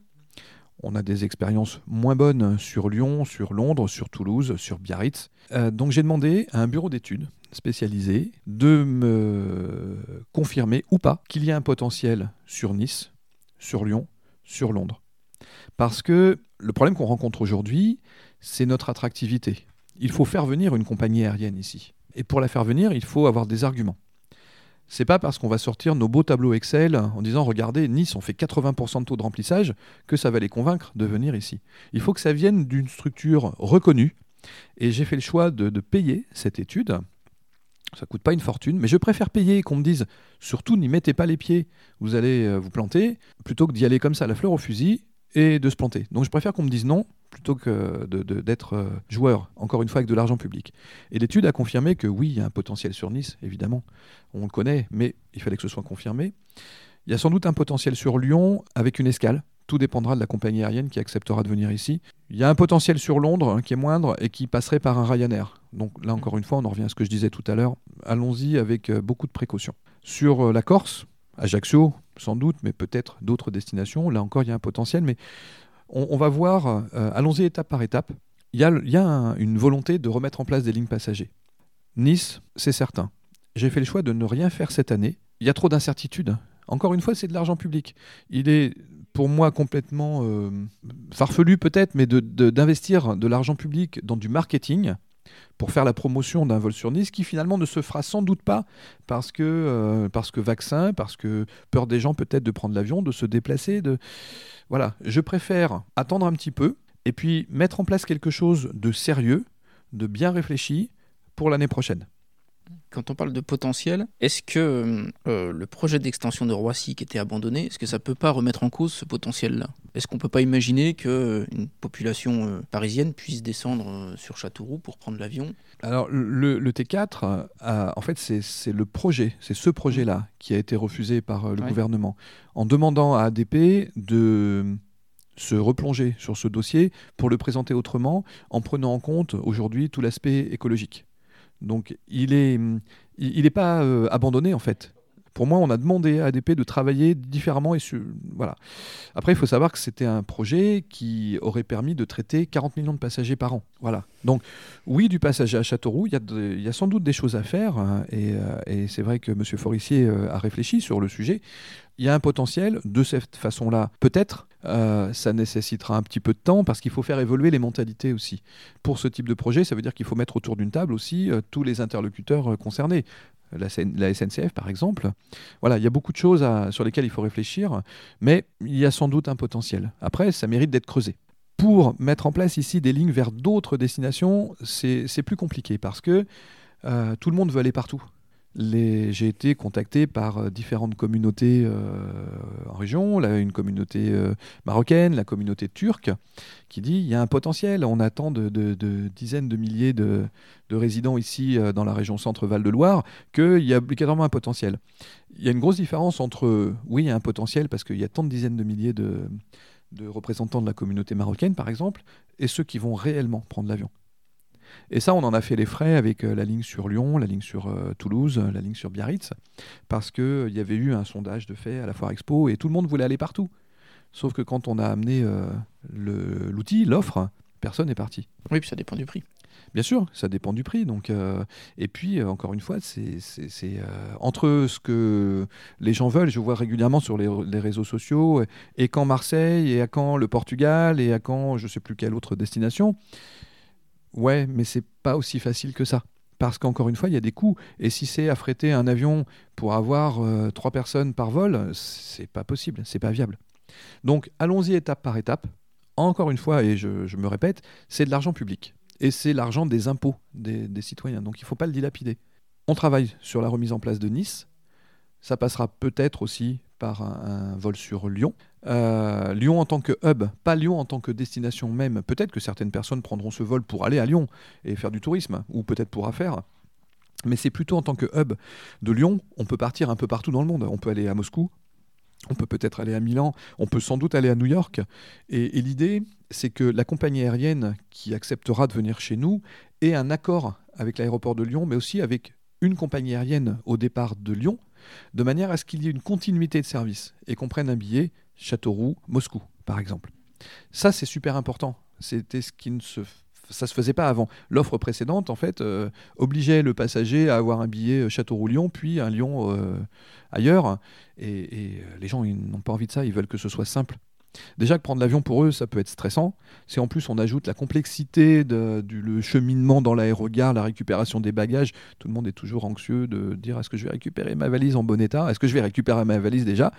on a des expériences moins bonnes sur Lyon, sur Londres, sur Toulouse, sur Biarritz. Euh, donc j'ai demandé à un bureau d'études spécialisé de me confirmer ou pas qu'il y a un potentiel sur Nice, sur Lyon, sur Londres. Parce que le problème qu'on rencontre aujourd'hui, c'est notre attractivité. Il faut faire venir une compagnie aérienne ici. Et pour la faire venir, il faut avoir des arguments. C'est pas parce qu'on va sortir nos beaux tableaux Excel en disant regardez, Nice, on fait 80% de taux de remplissage que ça va les convaincre de venir ici. Il faut que ça vienne d'une structure reconnue. Et j'ai fait le choix de, payer cette étude. Ça coûte pas une fortune, mais je préfère payer qu'on me dise surtout n'y mettez pas les pieds, vous allez euh, vous planter, plutôt que d'y aller comme ça, la fleur au fusil, et de se planter. Donc je préfère qu'on me dise non plutôt que d'être euh, joueur, encore une fois avec de l'argent public. Et l'étude a confirmé que oui, il y a un potentiel sur Nice, évidemment, on le connaît, mais il fallait que ce soit confirmé. Il y a sans doute un potentiel sur Lyon avec une escale. Tout dépendra de la compagnie aérienne qui acceptera de venir ici. Il y a un potentiel sur Londres hein, qui est moindre et qui passerait par un Ryanair. Donc là encore une fois, on en revient à ce que je disais tout à l'heure. Allons-y avec euh, beaucoup de précautions. Sur euh, la Corse, Ajaccio, sans doute, mais peut-être d'autres destinations. Là encore, il y a un potentiel, mais on, va voir, euh, allons-y étape par étape. Il y a, une volonté de remettre en place des lignes passagers. Nice, c'est certain. J'ai fait le choix de ne rien faire cette année. Il y a trop d'incertitudes. Encore une fois, c'est de l'argent public. Il est pour moi complètement euh, farfelu peut-être, mais d'investir de l'argent public dans du marketing pour faire la promotion d'un vol sur Nice qui finalement ne se fera sans doute pas parce que, euh, parce que vaccin, parce que peur des gens peut-être de prendre l'avion, de se déplacer. De... Voilà, je préfère attendre un petit peu et puis mettre en place quelque chose de sérieux, de bien réfléchi pour l'année prochaine. Quand on parle de potentiel, est-ce que euh, le projet d'extension de Roissy qui était abandonné, est-ce que ça ne peut pas remettre en cause ce potentiel-là? Est-ce qu'on ne peut pas imaginer qu'une euh, population euh, parisienne puisse descendre sur Châteauroux pour prendre l'avion? Alors le, T4, en fait, c'est le projet, c'est ce projet-là qui a été refusé par le gouvernement. En demandant à ADP de se replonger sur ce dossier pour le présenter autrement en prenant en compte aujourd'hui tout l'aspect écologique. Donc il n'est il, pas euh, abandonné en fait. Pour moi, on a demandé à ADP de travailler différemment. Et voilà. Après, il faut savoir que c'était un projet qui aurait permis de traiter 40 millions de passagers par an. Voilà. Donc, oui, du passager à Châteauroux, il y, a sans doute des choses à faire. Hein, et, euh, et c'est vrai que M. Forissier euh, a réfléchi sur le sujet. Il y a un potentiel de cette façon-là, peut-être. Euh, ça nécessitera un petit peu de temps parce qu'il faut faire évoluer les mentalités aussi. Pour ce type de projet, ça veut dire qu'il faut mettre autour d'une table aussi euh, tous les interlocuteurs euh, concernés. La, SNCF, par exemple. Voilà, il y a beaucoup de choses sur lesquelles il faut réfléchir, mais il y a sans doute un potentiel. Après, ça mérite d'être creusé. Pour mettre en place ici des lignes vers d'autres destinations, c'est plus compliqué parce que tout le monde veut aller partout j'ai été contacté par euh, différentes communautés euh, en région, là, une communauté euh, marocaine, la communauté turque, qui dit il y a un potentiel. On attend de, dizaines de milliers de, résidents ici dans la région centre-Val de Loire, qu'il y a obligatoirement un potentiel. Il y a une grosse différence entre oui, il y a un potentiel parce qu'il y a tant de dizaines de milliers de représentants de la communauté marocaine, par exemple, et ceux qui vont réellement prendre l'avion. Et ça, on en a fait les frais avec euh, la ligne sur Lyon, la ligne sur euh, Toulouse, la ligne sur Biarritz, parce qu'il euh, y avait eu un sondage de fait à la Foire Expo et tout le monde voulait aller partout. Sauf que quand on a amené l'outil, l'offre, personne n'est parti. Oui, puis ça dépend du prix. Bien sûr, ça dépend du prix. Donc, et puis, encore une fois, c'est entre ce que les gens veulent. Je vois régulièrement sur les, les, réseaux sociaux, et quand Marseille, et à quand le Portugal, et à quand je ne sais plus quelle autre destination. Ouais, mais c'est pas aussi facile que ça. Parce qu'encore une fois, il y a des coûts. Et si c'est affréter un avion pour avoir euh, trois personnes par vol, c'est pas possible, c'est pas viable. Donc allons-y étape par étape. Encore une fois, et je, me répète, c'est de l'argent public. Et c'est l'argent des impôts des, citoyens. Donc il ne faut pas le dilapider. On travaille sur la remise en place de Nice. Ça passera peut-être aussi par un vol sur Lyon. Euh, Lyon en tant que hub, pas Lyon en tant que destination même. Peut-être que certaines personnes prendront ce vol pour aller à Lyon et faire du tourisme, ou peut-être pour affaires. Mais c'est plutôt en tant que hub de Lyon, on peut partir un peu partout dans le monde. On peut aller à Moscou, on peut peut-être aller à Milan, on peut sans doute aller à New York. Et, l'idée, c'est que la compagnie aérienne qui acceptera de venir chez nous ait un accord avec l'aéroport de Lyon, mais aussi avec une compagnie aérienne au départ de Lyon, de manière à ce qu'il y ait une continuité de service et qu'on prenne un billet Châteauroux, Moscou, par exemple. Ça, c'est super important. C'était ce qui ne se ça se faisait pas avant. L'offre précédente, en fait, euh, obligeait le passager à avoir un billet euh, Châteauroux-Lyon, puis un Lyon euh, ailleurs. Et, les gens, ils n'ont pas envie de ça, ils veulent que ce soit simple. Déjà que prendre l'avion pour eux, ça peut être stressant. Si en plus on ajoute la complexité du cheminement dans l'aérogare, la récupération des bagages, tout le monde est toujours anxieux de dire est-ce que je vais récupérer ma valise en bon état? Est-ce que je vais récupérer ma valise déjà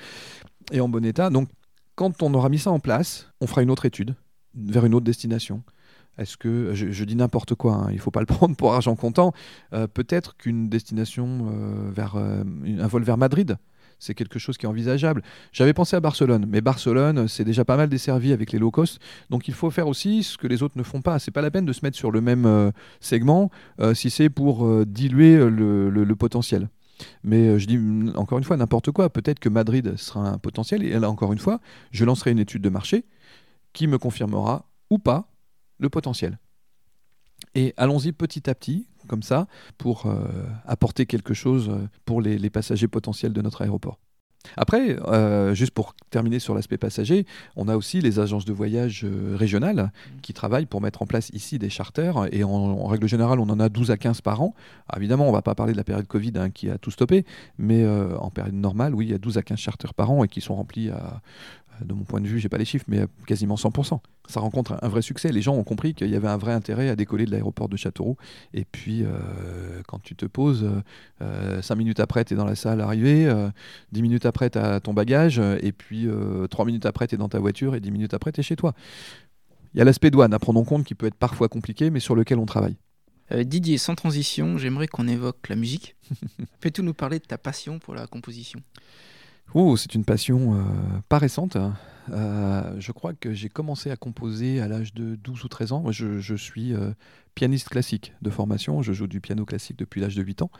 et en bon état? Donc quand on aura mis ça en place, on fera une autre étude vers une autre destination. Est-ce que, je, dis n'importe quoi, hein, il ne faut pas le prendre pour argent comptant, euh, peut-être qu'une destination euh, vers euh, un vol vers Madrid, c'est quelque chose qui est envisageable. J'avais pensé à Barcelone, mais Barcelone, c'est déjà pas mal desservi avec les low cost, donc il faut faire aussi ce que les autres ne font pas. C'est pas la peine de se mettre sur le même segment si c'est pour diluer le, potentiel. Mais je dis encore une fois n'importe quoi. Peut-être que Madrid sera un potentiel, et là encore une fois, je lancerai une étude de marché qui me confirmera ou pas le potentiel. Et allons-y petit à petit, comme ça, pour euh, apporter quelque chose euh, pour les, passagers potentiels de notre aéroport. Après, euh, juste pour terminer sur l'aspect passager, on a aussi les agences de voyage régionales qui travaillent pour mettre en place ici des charters. Et en, règle générale, on en a 12 à 15 par an. évidemment, on ne va pas parler de la période Covid hein, qui a tout stoppé, mais en période normale, oui, il y a 12 à 15 charters par an et qui sont remplis à, de mon point de vue, j'ai pas les chiffres, mais quasiment 100%. Ça rencontre un vrai succès. Les gens ont compris qu'il y avait un vrai intérêt à décoller de l'aéroport de Châteauroux. Et puis, euh, quand tu te poses, euh, 5 minutes après, tu es dans la salle arrivée, 10 euh, minutes après, tu as ton bagage, et puis 3 euh, minutes après, tu es dans ta voiture, et 10 minutes après, tu es chez toi. Il y a l'aspect douane à prendre en compte qui peut être parfois compliqué, mais sur lequel on travaille. Didier, sans transition, j'aimerais qu'on évoque la musique. Peux-tu nous parler de ta passion pour la composition? Oh, c'est une passion euh, pas récente. Hein. Euh, je crois que j'ai commencé à composer à l'âge de 12 ou 13 ans. je, suis euh, pianiste classique de formation. Je joue du piano classique depuis l'âge de 8 ans.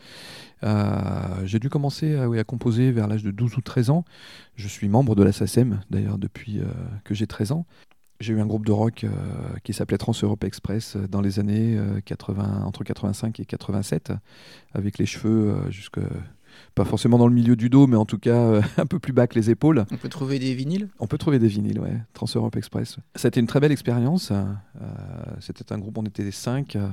j'ai dû commencer à, composer vers l'âge de 12 ou 13 ans. Je suis membre de la SACEM, d'ailleurs, depuis que j'ai 13 ans. J'ai eu un groupe de rock qui s'appelait Trans-Europe Express dans les années 80, entre 85 et 87, avec les cheveux jusque pas forcément dans le milieu du dos, mais en tout cas euh, un peu plus bas que les épaules. On peut trouver des vinyles? On peut trouver des vinyles, ouais. Trans-Europe Express. C'était une très belle expérience. Euh, c'était un groupe, on était cinq. Euh,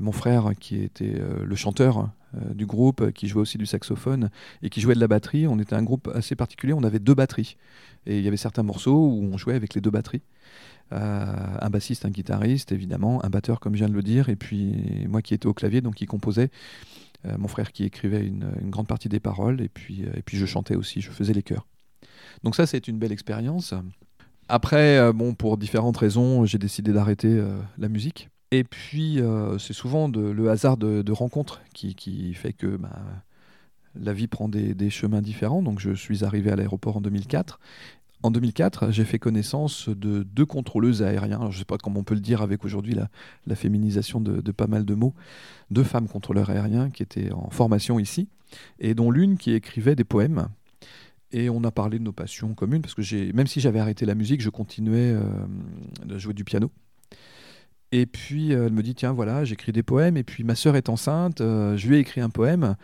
mon frère, qui était le chanteur du groupe, qui jouait aussi du saxophone et qui jouait de la batterie, on était un groupe assez particulier. On avait deux batteries. Et il y avait certains morceaux où on jouait avec les deux batteries. un bassiste, un guitariste, évidemment, un batteur, comme je viens de le dire, et puis moi qui étais au clavier, donc qui composait. Euh, mon frère qui écrivait une, grande partie des paroles, et puis, euh, et puis je chantais aussi, je faisais les chœurs. Donc ça, c'est une belle expérience. Après, euh, bon, pour différentes raisons, j'ai décidé d'arrêter la musique. Et puis, c'est souvent le hasard de, rencontres qui, fait que bah, la vie prend des, des, chemins différents. Donc, je suis arrivé à l'aéroport en 2004 en 2004, j'ai fait connaissance de deux contrôleuses aériens. je ne sais pas comment on peut le dire avec aujourd'hui la, féminisation de, pas mal de mots. Deux femmes contrôleurs aériens qui étaient en formation ici, et dont l'une qui écrivait des poèmes. Et on a parlé de nos passions communes, parce que même si j'avais arrêté la musique, je continuais euh, de jouer du piano. Et puis euh, elle me dit, tiens, voilà, j'écris des poèmes, et puis ma sœur est enceinte, euh, je lui ai écrit un poème,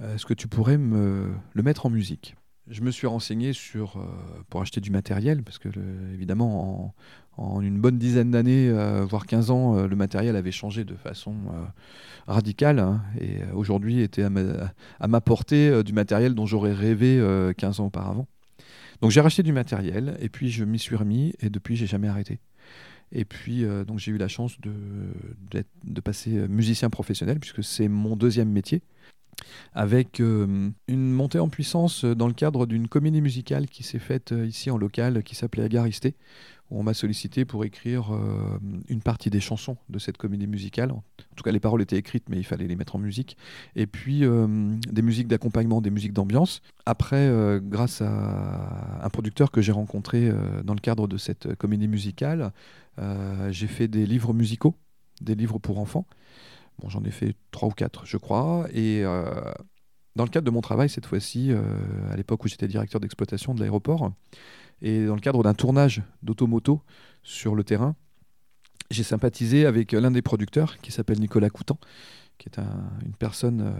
est-ce que tu pourrais me le mettre en musique? Je me suis renseigné sur, euh, pour acheter du matériel, parce que évidemment, en, une bonne dizaine d'années, euh, voire 15 ans, euh, le matériel avait changé de façon radicale, hein, et aujourd'hui était à ma, portée du matériel dont j'aurais rêvé 15 ans auparavant. Donc j'ai racheté du matériel, et puis je m'y suis remis, et depuis, j'ai jamais arrêté. Et puis, donc j'ai eu la chance de, de passer musicien professionnel, puisque c'est mon deuxième métier avec euh, une montée en puissance dans le cadre d'une comédie musicale qui s'est faite euh, ici en local, qui s'appelait Agaristé, où on m'a sollicité pour écrire euh, une partie des chansons de cette comédie musicale. En tout cas, les paroles étaient écrites, mais il fallait les mettre en musique. Et puis, des musiques d'accompagnement, des musiques d'ambiance. Après, grâce à un producteur que j'ai rencontré dans le cadre de cette comédie musicale, j'ai fait des livres musicaux, des livres pour enfants. Bon, j'en ai fait trois ou quatre, je crois. Et dans le cadre de mon travail, cette fois-ci, à l'époque où j'étais directeur d'exploitation de l'aéroport, et dans le cadre d'un tournage d'automoto sur le terrain, j'ai sympathisé avec l'un des producteurs qui s'appelle Nicolas Coutan, qui est une personne euh,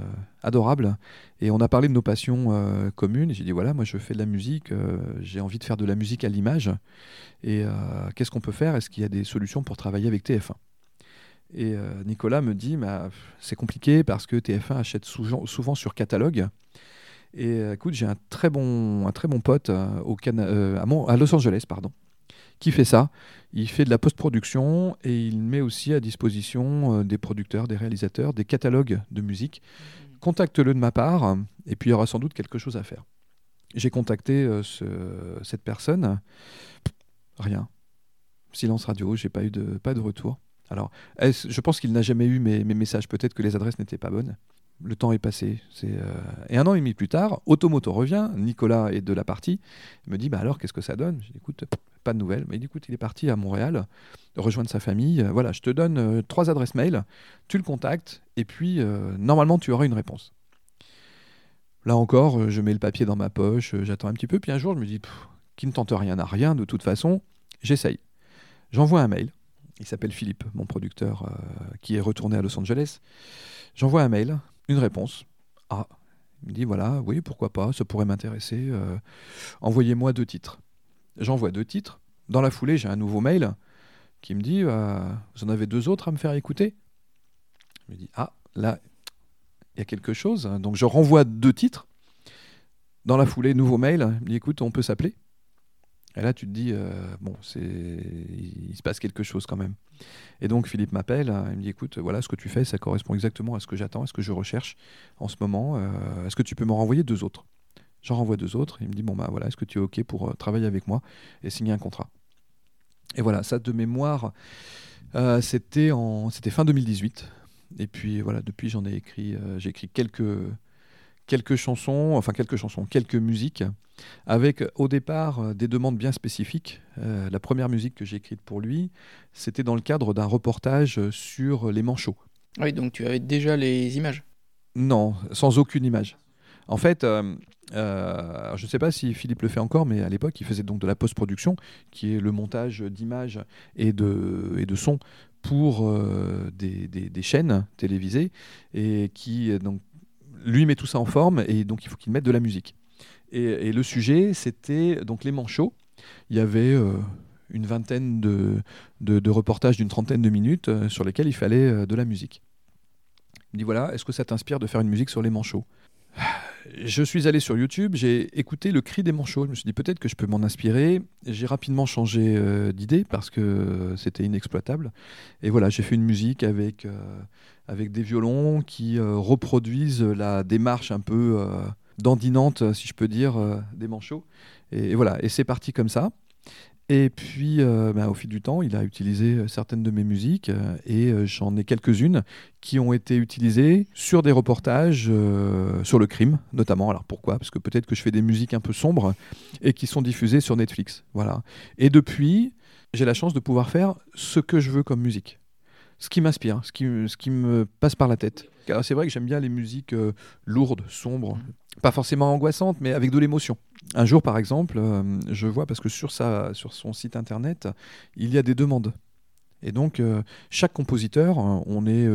adorable. Et on a parlé de nos passions euh, communes. J'ai dit voilà, moi je fais de la musique, euh, j'ai envie de faire de la musique à l'image. Et qu'est-ce qu'on peut faire? Est-ce qu'il y a des solutions pour travailler avec TF1 Et Nicolas me dit bah, c'est compliqué parce que TF1 achète souvent, souvent sur catalogue. Et écoute, j'ai un très bon, un très bon pote au à, à Los Angeles, pardon, qui fait ça. Il fait de la post-production et il met aussi à disposition euh, des producteurs, des réalisateurs, des catalogues de musique. Mhm. Contacte-le de ma part et puis il y aura sans doute quelque chose à faire. J'ai contacté euh, cette personne. Rien. Silence radio, j'ai pas eu de, pas de retour. Alors, je pense qu'il n'a jamais eu mes, mes messages. Peut-être que les adresses n'étaient pas bonnes le temps est passé. Euh, Et un an et demi plus tard, Automoto revient, Nicolas est de la partie, il me dit bah alors qu'est-ce que ça donne? Je dis écoute, pas de nouvelles. Mais il écoute, il est parti à Montréal, rejoindre sa famille. Euh, voilà, je te donne euh, trois adresses mail, tu le contactes, et puis normalement tu auras une réponse. Là encore, je mets le papier dans ma poche, j'attends un petit peu, puis un jour je me dis qui ne tente rien n'a rien, de toute façon, j'essaye. J'envoie un mail. Il s'appelle Philippe, mon producteur, qui est retourné à Los Angeles. J'envoie un mail une réponse. Ah, il me dit voilà, oui, pourquoi pas, ça pourrait m'intéresser. Euh, envoyez-moi deux titres. J'envoie deux titres. Dans la foulée, j'ai un nouveau mail qui me dit euh, vous en avez deux autres à me faire écouter? Je me dis ah, là, il y a quelque chose. Donc je renvoie deux titres. Dans la foulée, nouveau mail. Il me dit écoute, on peut s'appeler. Et là, tu te dis, euh, bon, il se passe quelque chose quand même. Et donc, Philippe m'appelle, hein, il me dit, écoute, voilà, ce que tu fais, ça correspond exactement à ce que j'attends, à ce que je recherche en ce moment. Euh, est-ce que tu peux m'en renvoyer deux autres? J'en renvoie deux autres. Il me dit, bon, bah voilà, est-ce que tu es OK pour euh, travailler avec moi et signer un contrat? Et voilà, ça de mémoire, c'était, c'était fin 2018. Et puis voilà, depuis, j'en ai écrit, j'ai écrit quelques quelques chansons, enfin quelques chansons, quelques musiques, avec au départ euh, des demandes bien spécifiques. Euh, la première musique que j'ai écrite pour lui, c'était dans le cadre d'un reportage sur les manchots. Oui, donc tu avais déjà les images? Non, sans aucune image. En fait, euh, je ne sais pas si Philippe le fait encore, mais à l'époque, il faisait donc de la post-production, qui est le montage d'images et de, et de sons pour des, des, chaînes télévisées, et qui donc lui met tout ça en forme et donc il faut qu'il mette de la musique. Et, le sujet, c'était donc les manchots. Il y avait euh, une vingtaine de, reportages d'une trentaine de minutes euh, sur lesquels il fallait euh, de la musique. Il me dit voilà, est-ce que ça t'inspire de faire une musique sur les manchots? Je suis allé sur YouTube, j'ai écouté le cri des manchots. Je me suis dit peut-être que je peux m'en inspirer. J'ai rapidement changé d'idée parce que c'était inexploitable. Et voilà, j'ai fait une musique avec avec des violons qui euh, reproduisent la démarche un peu euh, dandinante, si je peux dire, euh, des manchots. Et, voilà, et c'est parti comme ça. Et puis, bah, au fil du temps, il a utilisé certaines de mes musiques et j'en ai quelques-unes qui ont été utilisées sur des reportages sur le crime, notamment. Alors pourquoi? Parce que peut-être que je fais des musiques un peu sombres et qui sont diffusées sur Netflix. Voilà. Et depuis, j'ai la chance de pouvoir faire ce que je veux comme musique ce qui m'inspire, ce qui, ce qui me passe par la tête. Car c'est vrai que j'aime bien les musiques euh, lourdes, sombres, mm. pas forcément angoissantes, mais avec de l'émotion. Un jour, par exemple, euh, je vois, parce que sur, sa, sur son site internet, il y a des demandes. Et donc, euh, chaque compositeur, on est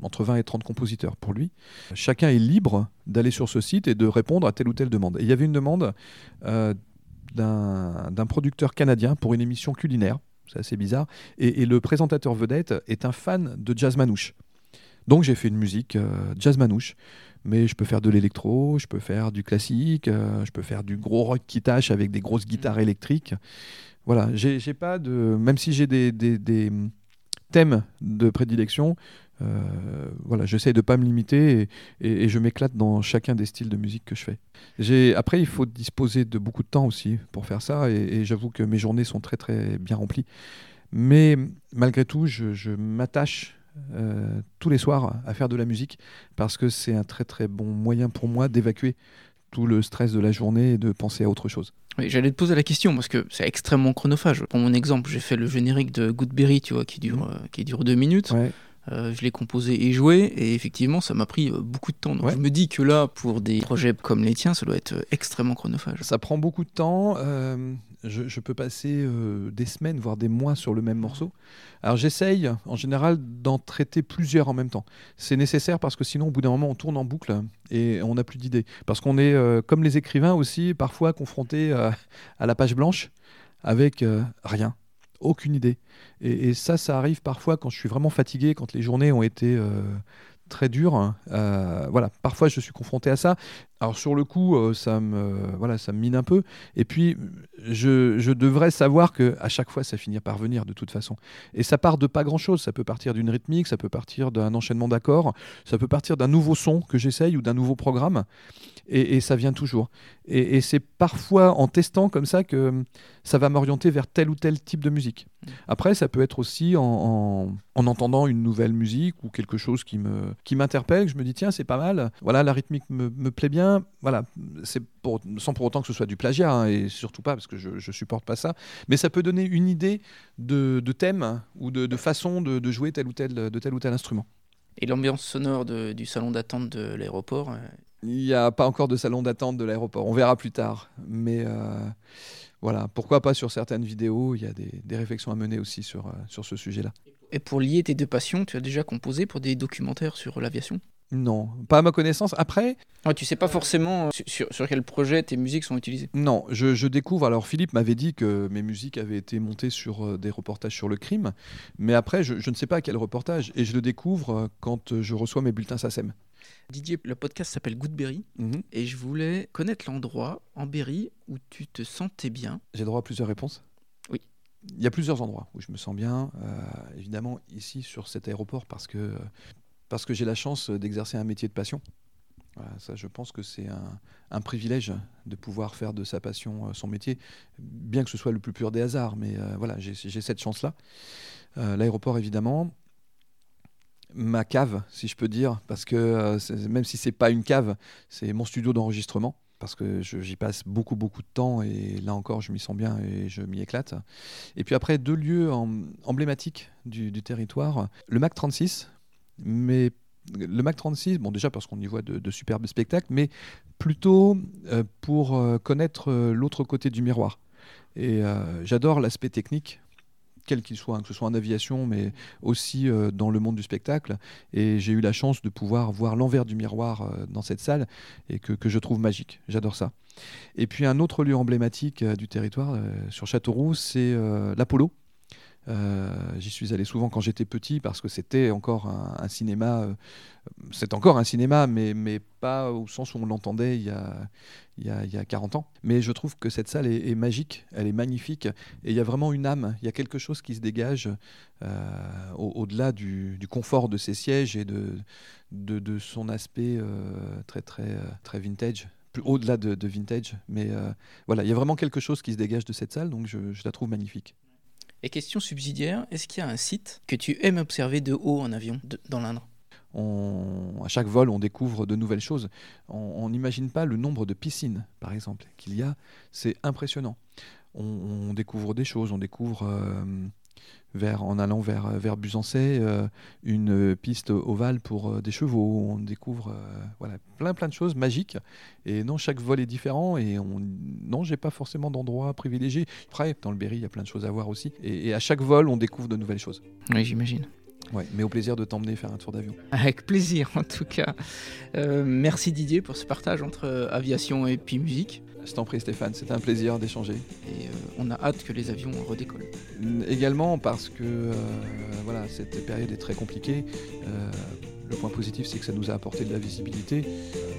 entre 20 et 30 compositeurs pour lui, chacun est libre d'aller sur ce site et de répondre à telle ou telle demande. Et il y avait une demande d'un producteur canadien pour une émission culinaire c'est assez bizarre. Et, le présentateur vedette est un fan de jazz manouche. Donc j'ai fait une musique euh, jazz manouche. Mais je peux faire de l'électro, je peux faire du classique, euh, je peux faire du gros rock qui tâche avec des grosses guitares mm. électriques. Voilà, j'ai pas de. Même si j'ai des, des, thèmes de prédilection, euh, voilà, j'essaie de pas me limiter et, je m'éclate dans chacun des styles de musique que je fais. Après, il faut disposer de beaucoup de temps aussi pour faire ça et, j'avoue que mes journées sont très très bien remplies. Mais malgré tout, je, m'attache euh, tous les soirs à faire de la musique parce que c'est un très très bon moyen pour moi d'évacuer tout le stress de la journée et de penser à autre chose. Oui, j'allais te poser la question parce que c'est extrêmement chronophage. Pour mon exemple, j'ai fait le générique de Goodberry, tu vois, qui dure, mmh. euh, qui dure deux minutes. Euh, je l'ai composé et joué, et effectivement, ça m'a pris euh, beaucoup de temps. Donc Ouais. je me dis que là, pour des projets comme les tiens, ça doit être euh, extrêmement chronophage. Ça prend beaucoup de temps. euh, je, je peux passer euh, des semaines, voire des mois sur le même morceau. Alors j'essaye, en général, d'en traiter plusieurs en même temps. C'est nécessaire parce que sinon, au bout d'un moment, on tourne en boucle et on n'a plus d'idées. Parce qu'on est, comme les écrivains aussi, parfois confrontés à la page blanche avec rien, aucune idée. Et, ça, ça arrive parfois quand je suis vraiment fatigué, quand les journées ont été euh, très dures. Euh, voilà, parfois je suis confronté à ça. Alors sur le coup, euh, ça me, voilà, ça me mine un peu. Et puis, je, je devrais savoir que à chaque fois, ça finit par venir de toute façon. Et ça part de pas grand-chose. Ça peut partir d'une rythmique, ça peut partir d'un enchaînement d'accords, ça peut partir d'un nouveau son que j'essaye ou d'un nouveau programme. Et, et ça vient toujours. Et, et c'est parfois en testant comme ça que ça va m'orienter vers tel ou tel type de musique. Après, ça peut être aussi en, en- en entendant une nouvelle musique ou quelque chose qui me qui m'interpelle, je me dis tiens c'est pas mal. Voilà, la rythmique me, me plaît bien. Voilà, c'est pour- sans pour autant que ce soit du plagiat hein, et surtout pas parce que je, je supporte pas ça. Mais ça peut donner une idée de, de thème ou de, de façon de, de jouer tel ou tel de tel ou tel instrument. Et l'ambiance sonore de- du salon d'attente de l'aéroport, euh, Il n'y a pas encore de salon d'attente de l'aéroport. On verra plus tard. Mais euh, voilà, pourquoi pas sur certaines vidéos. Il y a des, des réflexions à mener aussi sur, euh, sur ce sujet-là. et pour lier tes deux passions, tu as déjà composé pour des documentaires sur l'aviation? Non, pas à ma connaissance. Après, ah, Tu sais pas forcément euh, sur, quel projet tes musiques sont utilisées. non, je, je découvre. Alors, Philippe m'avait dit que mes musiques avaient été montées sur euh, des reportages sur le crime. Mais après, je, je ne sais pas à quel reportage. Et je le découvre euh, quand je reçois mes bulletins SACEM. Didier, le podcast s'appelle Goodberry Mhm. et je voulais connaître l'endroit en Berry où tu te sentais bien. J'ai droit à plusieurs réponses? Oui. Il y a plusieurs endroits où je me sens bien. Euh, évidemment, ici, sur cet aéroport, parce que, parce que j'ai la chance d'exercer un métier de passion. Ça, je pense que c'est un, privilège de pouvoir faire de sa passion euh, son métier, bien que ce soit le plus pur des hasards. Mais euh, voilà, j'ai cette chance-là. Euh, L'aéroport, évidemment. Ma cave, si je peux dire, parce que même si c'est pas une cave, c'est mon studio d'enregistrement parce que j'y passe beaucoup beaucoup de temps et là encore je m'y sens bien et je m'y éclate. Et puis après deux lieux em- emblématiques du territoire, le Mac 36, mais le Mac 36, bon déjà parce qu'on y voit de, superbes spectacles, mais plutôt euh, pour euh, connaître euh, l'autre côté du miroir. Et j'adore l'aspect technique quel qu'il soit, hein, que ce soit en aviation, mais aussi dans le monde du spectacle. Et j'ai eu la chance de pouvoir voir l'envers du miroir dans cette salle et que, je trouve magique. J'adore ça. Et puis un autre lieu emblématique du territoire sur Châteauroux, c'est l'Apollo. Euh, J'y suis allé souvent quand j'étais petit parce que c'était encore un, cinéma. euh, c'est encore un cinéma, mais, mais pas au sens où on l'entendait il, il, il y a 40 ans. Mais je trouve que cette salle est, magique, elle est magnifique et il y a vraiment une âme, il y a quelque chose qui se dégage euh, au- au-delà du, confort de ses sièges et de, de, son aspect très, très, très vintage plus au-delà de, vintage. Mais voilà, il y a vraiment quelque chose qui se dégage de cette salle, donc je la trouve magnifique. Et question subsidiaire, est-ce qu'il y a un site que tu aimes observer de haut en avion dans l'Indre? On- à chaque vol, on découvre de nouvelles choses. On n'imagine pas le nombre de piscines, par exemple, qu'il y a. C'est impressionnant. On, on découvre des choses. On découvre, euh, vers, en allant vers, vers Busancais, euh, une piste ovale pour euh, des chevaux. On découvre euh, voilà, plein, plein de choses magiques. Et non, chaque vol est différent. Et on, non, j'ai pas forcément d'endroit privilégié. Après, dans le Berry, il y a plein de choses à voir aussi. Et, et à chaque vol, on découvre de nouvelles choses. Oui, j'imagine. Ouais, mais au plaisir de t'emmener faire un tour d'avion. Avec plaisir, en tout cas. Euh, merci Didier pour ce partage entre euh, aviation et puis musique. Je t'en prie Stéphane, c'était un plaisir d'échanger. Et euh, on a hâte que les avions redécollent. Également parce que euh, voilà, cette période est très compliquée. Euh, le point positif, c'est que ça nous a apporté de la visibilité,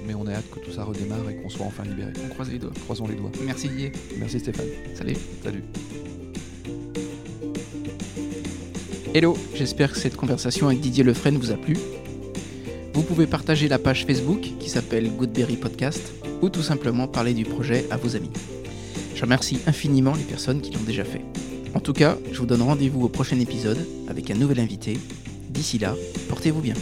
mais on a hâte que tout ça redémarre et qu'on soit enfin libéré. On croise les doigts. Croisons les doigts. Merci Didier. Merci Stéphane. Salut. Salut. Hello, j'espère que cette conversation avec Didier Lefresne vous a plu. Vous pouvez partager la page Facebook qui s'appelle Goodberry Podcast ou tout simplement parler du projet à vos amis. Je remercie infiniment les personnes qui l'ont déjà fait. En tout cas, je vous donne rendez-vous au prochain épisode avec un nouvel invité. D'ici là, portez-vous bien.